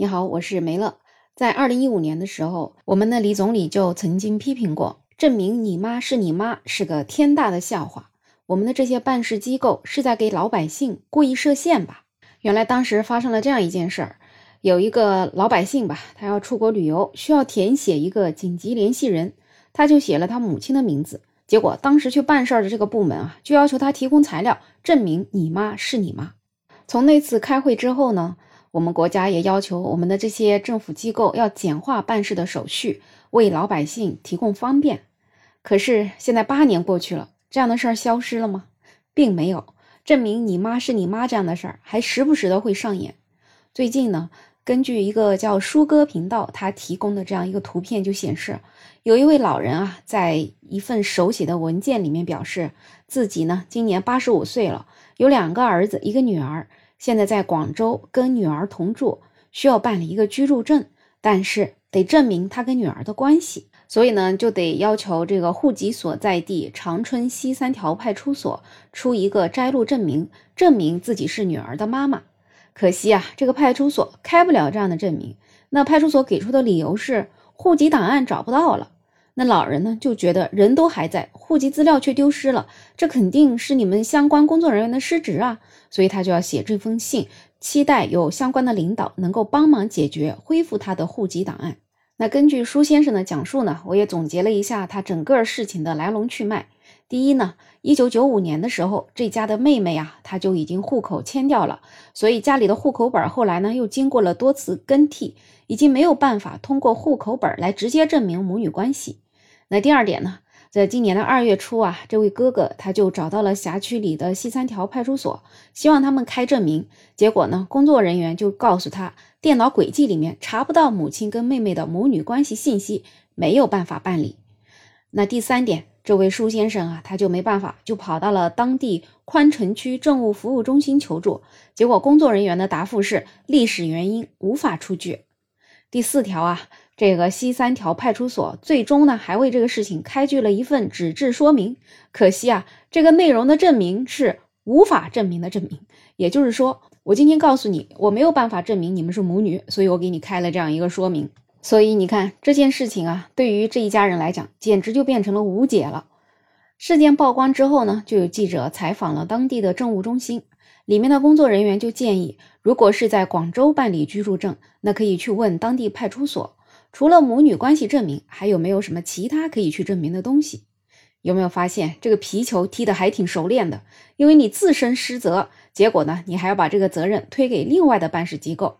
你好，我是梅乐。在二零一五年的时候，我们的李总理就曾经批评过，证明你妈是你妈是个天大的笑话。我们的这些办事机构是在给老百姓故意设限吧？原来当时发生了这样一件事儿，有一个老百姓吧，他要出国旅游，需要填写一个紧急联系人，他就写了他母亲的名字。结果当时去办事儿的这个部门啊，就要求他提供材料证明你妈是你妈。从那次开会之后呢？我们国家也要求我们的这些政府机构要简化办事的手续，为老百姓提供方便。可是现在八年过去了，这样的事儿消失了吗？并没有。证明你妈是你妈这样的事儿还时不时的会上演。最近呢，根据一个叫舒哥频道他提供的这样一个图片就显示，有一位老人啊，在一份手写的文件里面表示，自己呢今年八十五岁了，有两个儿子，一个女儿。现在在广州跟女儿同住，需要办理一个居住证，但是得证明他跟女儿的关系，所以呢就得要求这个户籍所在地长春西三条派出所出一个摘录证明，证明自己是女儿的妈妈。可惜啊，这个派出所开不了这样的证明。那派出所给出的理由是户籍档案找不到了。那老人呢就觉得人都还在，户籍资料却丢失了，这肯定是你们相关工作人员的失职啊。所以他就要写这封信，期待有相关的领导能够帮忙解决，恢复他的户籍档案。那根据舒先生的讲述呢，我也总结了一下他整个事情的来龙去脉。第一呢，一九九五年的时候，这家的妹妹啊，她就已经户口迁掉了，所以家里的户口本后来呢又经过了多次更替，已经没有办法通过户口本来直接证明母女关系。那第二点呢？在今年的二月初啊，这位哥哥他就找到了辖区里的西三条派出所，希望他们开证明。结果呢，工作人员就告诉他，电脑轨迹里面查不到母亲跟妹妹的母女关系信息，没有办法办理。那第三点，这位舒先生啊，他就没办法，就跑到了当地宽城区政务服务中心求助。结果工作人员的答复是历史原因无法出具。第四条啊。这个西三条派出所最终呢，还为这个事情开具了一份纸质说明。可惜啊，这个内容的证明是无法证明的证明。也就是说，我今天告诉你，我没有办法证明你们是母女，所以我给你开了这样一个说明。所以你看这件事情啊，对于这一家人来讲，简直就变成了无解了。事件曝光之后呢，就有记者采访了当地的政务中心，里面的工作人员就建议，如果是在广州办理居住证，那可以去问当地派出所。除了母女关系证明，还有没有什么其他可以去证明的东西？有没有发现这个皮球踢得还挺熟练的？因为你自身失责，结果呢，你还要把这个责任推给另外的办事机构。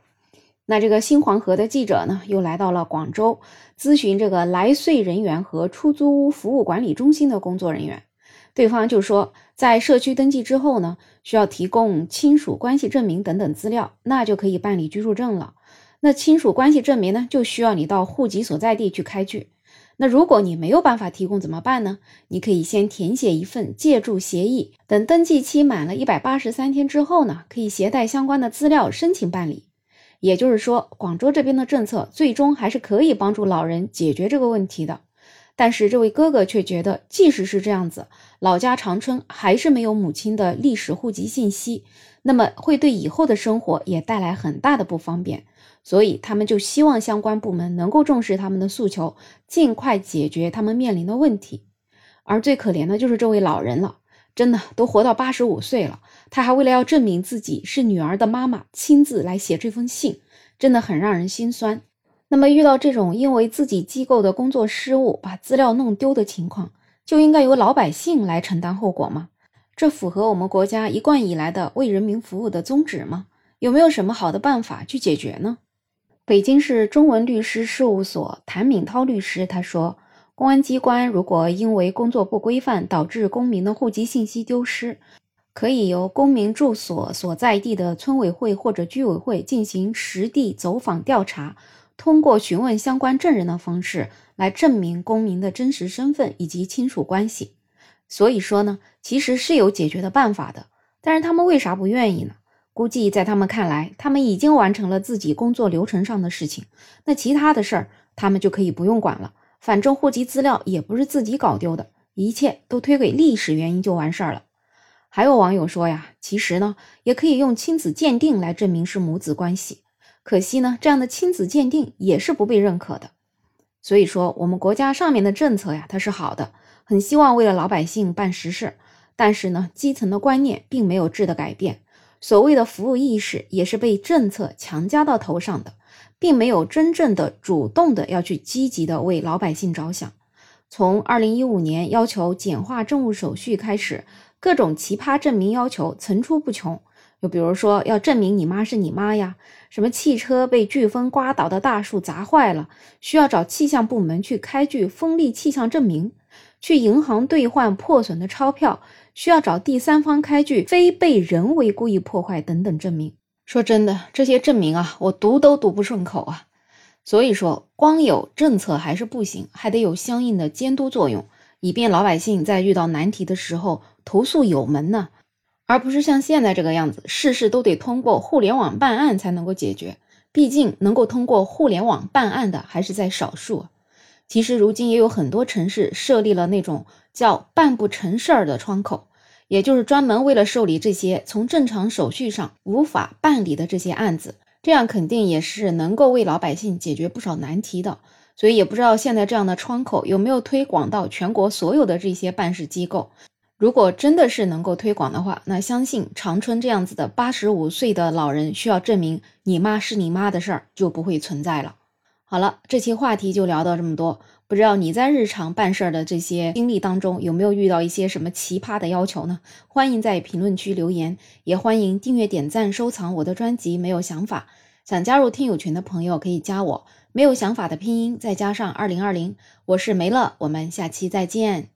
那这个新黄河的记者呢，又来到了广州，咨询这个来穗人员和出租屋服务管理中心的工作人员，对方就说，在社区登记之后呢，需要提供亲属关系证明等等资料，那就可以办理居住证了。那亲属关系证明呢，就需要你到户籍所在地去开具。那如果你没有办法提供怎么办呢？你可以先填写一份借住协议，等登记期满了一百八十三天之后呢，可以携带相关的资料申请办理。也就是说，广州这边的政策最终还是可以帮助老人解决这个问题的。但是这位哥哥却觉得，即使是这样子，老家长春还是没有母亲的历史户籍信息，那么会对以后的生活也带来很大的不方便。所以他们就希望相关部门能够重视他们的诉求，尽快解决他们面临的问题。而最可怜的就是这位老人了，真的都活到八十五岁了，他还为了要证明自己是女儿的妈妈，亲自来写这封信，真的很让人心酸。那么遇到这种因为自己机构的工作失误把资料弄丢的情况，就应该由老百姓来承担后果吗？这符合我们国家一贯以来的为人民服务的宗旨吗？有没有什么好的办法去解决呢？北京市中文律师事务所谭敏涛律师他说：“公安机关如果因为工作不规范导致公民的户籍信息丢失，可以由公民住所所在地的村委会或者居委会进行实地走访调查，通过询问相关证人的方式来证明公民的真实身份以及亲属关系。所以说呢，其实是有解决的办法的，但是他们为啥不愿意呢？”估计在他们看来，他们已经完成了自己工作流程上的事情，那其他的事儿他们就可以不用管了。反正户籍资料也不是自己搞丢的，一切都推给历史原因就完事儿了。还有网友说呀，其实呢也可以用亲子鉴定来证明是母子关系。可惜呢，这样的亲子鉴定也是不被认可的。所以说，我们国家上面的政策呀，它是好的，很希望为了老百姓办实事。但是呢，基层的观念并没有质的改变，所谓的服务意识也是被政策强加到头上的，并没有真正的主动的要去积极的为老百姓着想。从二零一五年要求简化政务手续开始，各种奇葩证明要求层出不穷。就比如说要证明你妈是你妈呀，什么汽车被飓风刮倒的大树砸坏了，需要找气象部门去开具风力气象证明；去银行兑换破损的钞票，需要找第三方开具非被人为故意破坏等等证明。说真的，这些证明啊，我读都读不顺口啊。所以说，光有政策还是不行，还得有相应的监督作用，以便老百姓在遇到难题的时候投诉有门呢。而不是像现在这个样子，事事都得通过互联网办案才能够解决。毕竟能够通过互联网办案的还是在少数。其实如今也有很多城市设立了那种叫“办不成事儿”的窗口，也就是专门为了受理这些从正常手续上无法办理的这些案子。这样肯定也是能够为老百姓解决不少难题的。所以也不知道现在这样的窗口有没有推广到全国所有的这些办事机构。如果真的是能够推广的话，那相信长春这样子的八十五岁的老人需要证明你妈是你妈的事儿就不会存在了。好了，这期话题就聊到这么多。不知道你在日常办事儿的这些经历当中有没有遇到一些什么奇葩的要求呢？欢迎在评论区留言，也欢迎订阅、点赞、收藏我的专辑。没有想法，想加入听友群的朋友可以加我。没有想法的拼音再加上二零二零，我是梅乐，我们下期再见。